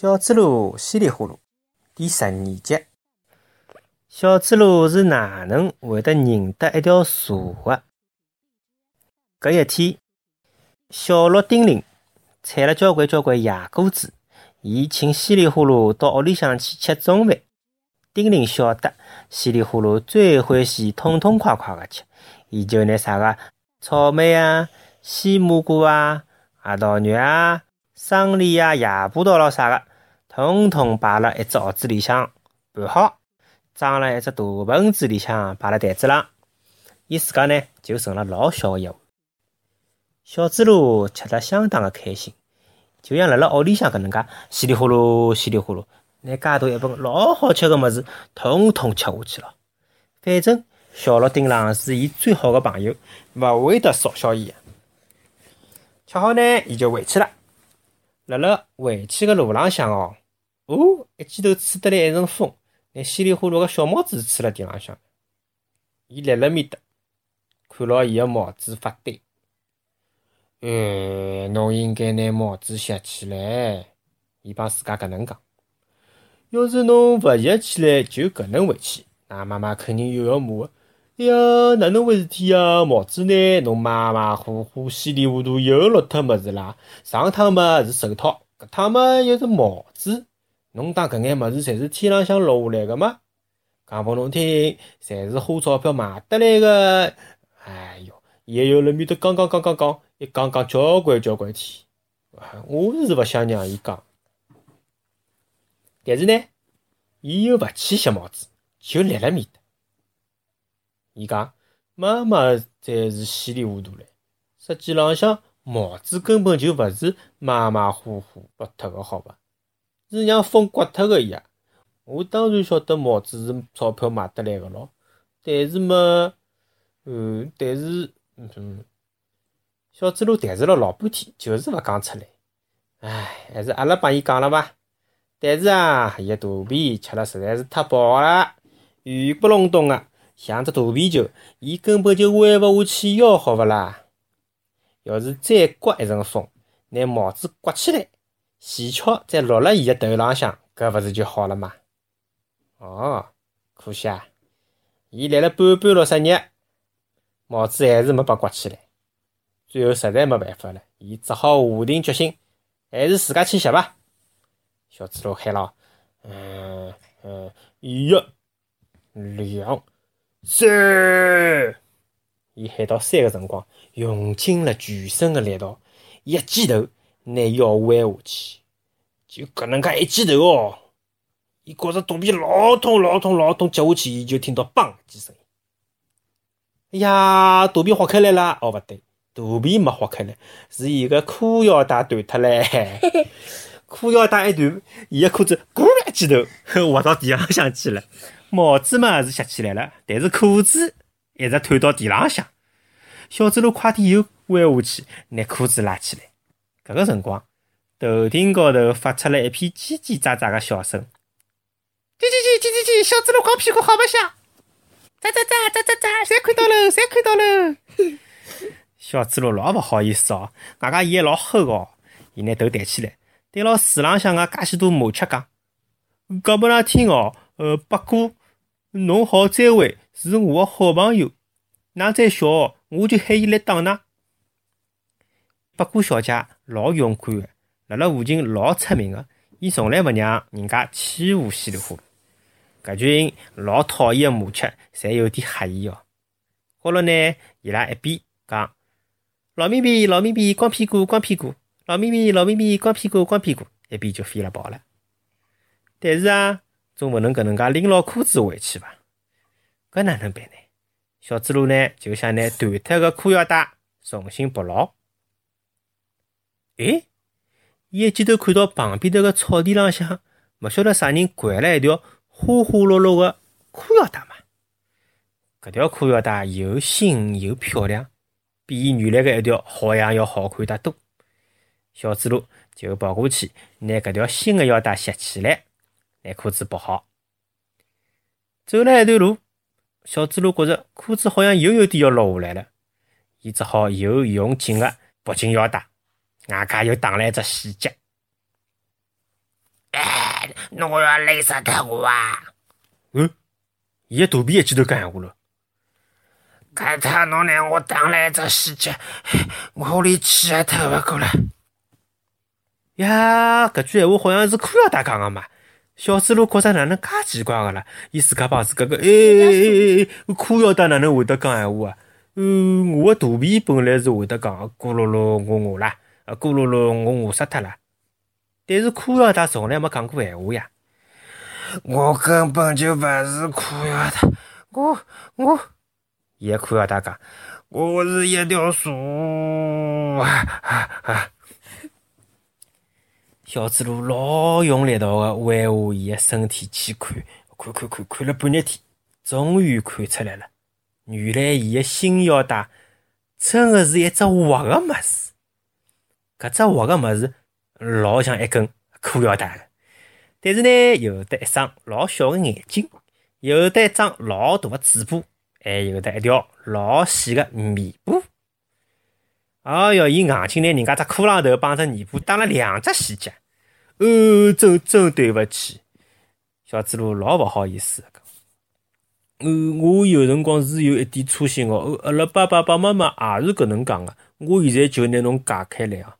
小猪猡稀里呼噜第十二集。小猪猡是哪能会得认得一条蛇的？搿一天，小鹿丁玲采了交关交关野果子，伊请稀里呼噜到屋里向去吃中饭。丁玲晓得稀里呼噜最欢喜痛痛快快个吃，伊就拿啥个草莓啊、西蘑菇啊、核桃肉啊。生梨啊、野葡萄咯啥个，统统摆辣一只盒子里向，拌好，装辣一只大盆子里向，摆辣台子上。伊自家呢，就盛了老小个一碗。小猪猡吃得相当个开心，就像辣辣屋里向搿能介，稀里呼噜，稀里呼噜，拿介大一盆老好吃个物事，统统吃下去了。反正小鹿丁郎是伊最好个朋友，勿会得少小伊。吃好呢，伊就回去了。辣辣回去个路浪向哦，哦，一记头吹得来一阵风，拿稀里呼噜个小帽子吹辣地浪向。伊立辣面搭，看牢伊个帽子发呆。哎，侬应该拿帽子拾起来。伊帮自家搿能讲。要是侬勿拾起来，就搿能回去，㑚妈妈肯定又要骂。哎呀，哪能回事体啊？帽子呢？侬马马虎虎、稀里糊涂又落脱物事啦。上趟嘛是手套，搿趟嘛又是帽子。侬当搿眼物事侪是天浪向落下来个吗？讲拨侬听，侪是花钞票买得来个。哎哟，也有辣面头讲讲讲讲讲，一讲讲交关交关天。我是勿想让伊讲，但是呢，伊又勿去拾帽子，就立辣面搭。伊讲妈妈才是稀里糊涂唻，实际浪向帽子根本就勿是马马虎虎拨脱个，好伐？是让风刮脱个呀！我当然晓得帽子是钞票买得来个咯，但是嘛，嗯，但是，嗯，小猪猡谈视了老半天，就是勿讲出来。唉，还是阿拉帮伊讲了伐？但是啊，伊个肚皮吃了实在是太饱了，圆不隆咚个。像只大皮球，伊根本就弯勿下去腰，好勿啦？要是再刮一阵风，拿帽子刮起来，线翘再落辣伊个头浪向，搿勿是就好了吗？哦，可惜啊，伊立了半半六十日，帽子还是没把刮起来。最后实在没办法了，伊只好下定决心，还是自家去拾伐。小猪猡喊了：“嗯嗯，一、两。”三，伊喊到三个辰光，用尽了全身的力道，一记头拿腰弯下去，就搿能介一记头哦，伊觉着肚皮老痛老痛老痛，接下去伊就听到“嘣”几声音。哎呀，肚皮划开来了！哦，勿对，肚皮没划开来，是伊个裤腰带断脱唻。裤腰带一断，伊个裤子咕一记头 滑到地浪向去了。帽子嘛是拾起来了，但是裤子一直退到地浪向。小猪猡快点又弯下去，拿裤子拉起来。搿个辰光，头顶高头发出了一片叽叽喳喳个笑声。叽叽叽叽叽叽，小猪猡光屁股好白相。喳喳喳喳喳喳，侪看到了，侪看到了。小猪猡老勿好意思哦，外加伊还老吼哦，伊拿头抬起来，对牢树浪向个介许多麻雀讲：“讲拨㑚听哦，呃，八哥。”侬好，再会是我个好朋友。㑚再笑，我就喊伊来打㑚。八哥小姐老勇敢的，辣辣附近老出名的，伊从来勿让人家欺负稀里呼噜。搿群老讨厌的麻雀，侪有点吓伊哦。好了呢，伊拉一边讲：“老咪咪，老咪咪，光屁股，光屁股；老咪咪，老咪咪，光屁股，光屁股。”一边就飞了跑了。但是啊。总勿能搿能介拎牢裤子回去伐？搿哪能办呢？小猪猡呢就想拿断脱个裤腰带重新绑牢。诶，伊一记头看到旁边头个草地浪向，勿晓得啥人掼了一条花花绿绿个裤腰带嘛？搿条裤腰带又新又漂亮，比伊原来个一条好像要好看得多。小猪猡就跑过去拿搿条新个腰带拾起来。拿裤子绑好，走了一段路，小猪猡觉着裤子好像又有点要落下来了，伊只好又用劲个绑紧腰带，外加又打了一只死结。侬要累死脱我啊！嗯，伊个肚皮一记头讲闲话了。刚才侬拿我打了一只死结，我连气也透勿过来。呀，搿句闲话好像是裤腰带讲个嘛。小猪猡觉着哪能介奇怪个啦？伊自家帮自家个，哎哎哎哎，裤腰带哪能会得讲闲话啊？嗯，我个肚皮本来是会得讲咕噜噜我饿啦，咕噜噜我饿死脱了。但是裤腰带从来没讲过闲话呀。我根本就勿是裤腰带，我我，伊个裤腰带讲，我是一条蛇。小猪猡老用力道个弯下伊个身体去看，看看看，看了半日天，终于看出来了。原来伊个新腰带真个是一只活个物事。搿只活个物事老像一根裤腰带个，但是呢，有得一双老小个眼睛，有得一张老大个嘴巴，还有得一条老细个尾巴。哦哟，伊硬劲拿人家只裤浪头帮只尾巴打了两只细节，哦，真真对勿起，小猪猡老勿好意思讲。嗯，我有辰光是有一点粗心哦。阿拉爸爸爸妈妈也是搿能讲个。我现在就拿侬解开来啊。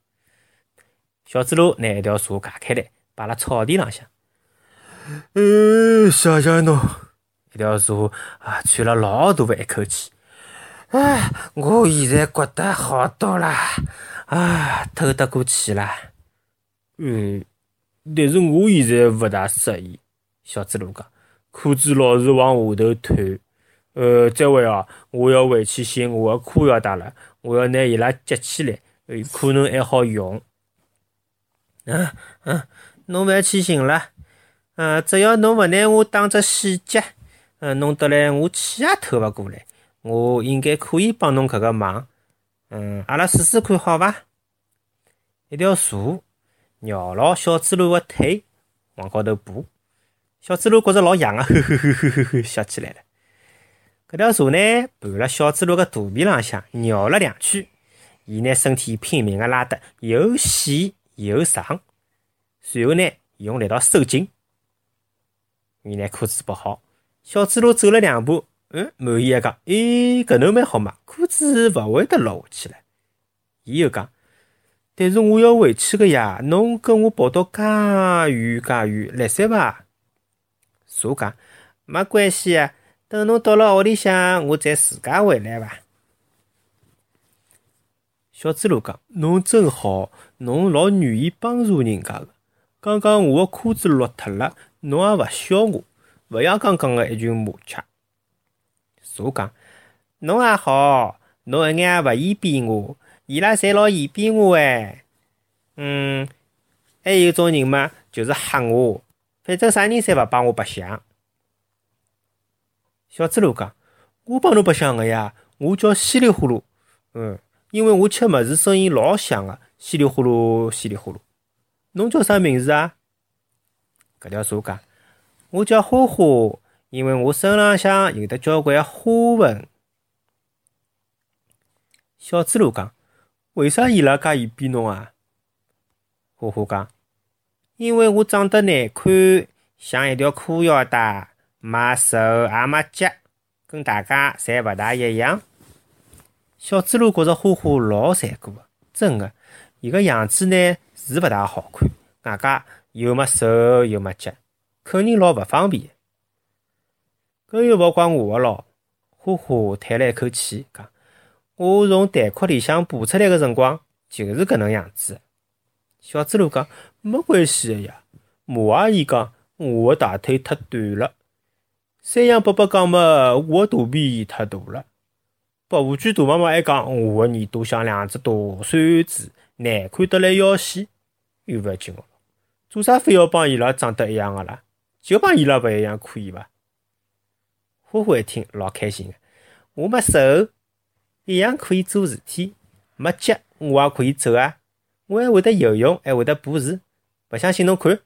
小猪猡拿一条蛇解开来，摆辣草地浪向。嗯，谢谢侬。一条蛇啊，喘了老大个一口气。哎，我现在觉得好多了，啊，透得过气了。嗯，但是我现在勿大适意。小猪猡讲，裤子老是往下头退。呃，这回啊，我要回去寻我的裤腰带了，我要拿伊拉接起来，可能还好用。嗯嗯，侬勿要去寻了。嗯，只要侬勿拿我当只死结，嗯，弄得来我气也透勿过来。我应该可以帮侬搿个忙，嗯，阿拉试试看好伐？一条蛇绕牢小猪猡个腿往高头爬，小猪猡觉着老痒啊，呵呵呵呵呵呵笑起来了。搿条蛇呢，盘辣小猪猡个肚皮浪向绕了两圈，伊拿身体拼命个拉得又细又长，随后呢，用力道收紧。伊拿裤子拔好，小猪猡走了两步。嗯，满意个讲，诶，搿能蛮好嘛，裤子勿会得落下去了。伊又讲，但是我要回去个呀，侬跟我跑到介远介远，来塞伐？蛇讲，没关系啊，等侬到了屋里向，我再自家回来伐。小猪猡讲，侬真好，侬老愿意帮助人家个。刚刚我个裤子落脱了，侬也勿笑我，勿像刚刚个一群麻雀。蛇讲：“侬也好，侬一眼也勿嫌扁我，伊拉侪老嫌扁我哎。嗯，还有种人嘛，就是吓我，反正啥人侪勿帮我白相。”小猪猡讲：“我帮侬白相个呀，我叫稀里呼噜。嗯，因为我吃物事声音老响个，稀里呼噜，稀里呼噜。侬叫啥名字啊？”搿条蛇讲：“我叫花花。”因为我身浪向有得交关花纹，小猪猡讲：“为啥伊拉介嫌扁侬啊？”花花讲：“因为我长得难看，像一条裤腰带，没手也没脚，跟大家侪勿大一样。”小猪猡觉着花花老残酷个，真个，伊个样子呢是勿大好看，外加又没手又没脚，肯定老勿方便。搿又勿怪我个咯，花花叹了一口气，讲：“我从蛋壳里向爬出来个辰光就是搿能样子。”小猪猡讲：“没关系个呀。”马阿姨讲：“我个大腿太短了。”山羊伯伯讲么：“我个肚皮太大了。”白胡卷大妈妈还讲：“我个耳朵像两只大扇子，难看得来要死。”又勿要紧个做啥非要帮伊拉长得一样个啦？就帮伊拉勿一样可以伐？花花一听老开心个，我没手，一样可以做事体；没脚，我也可以走啊！我还会得游泳，还会得爬树。勿相信侬看，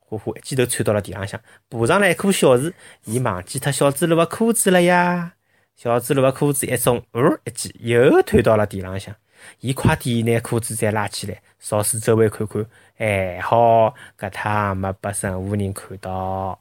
花花一记头窜到了地浪向，爬上了一棵小树。伊忘记脱小猪猡个裤子了呀！小猪猡个裤子一松，呜一记又推到了地浪向。伊快点拿裤子再拉起来，朝四周围看看，还好搿趟没被任何人看到。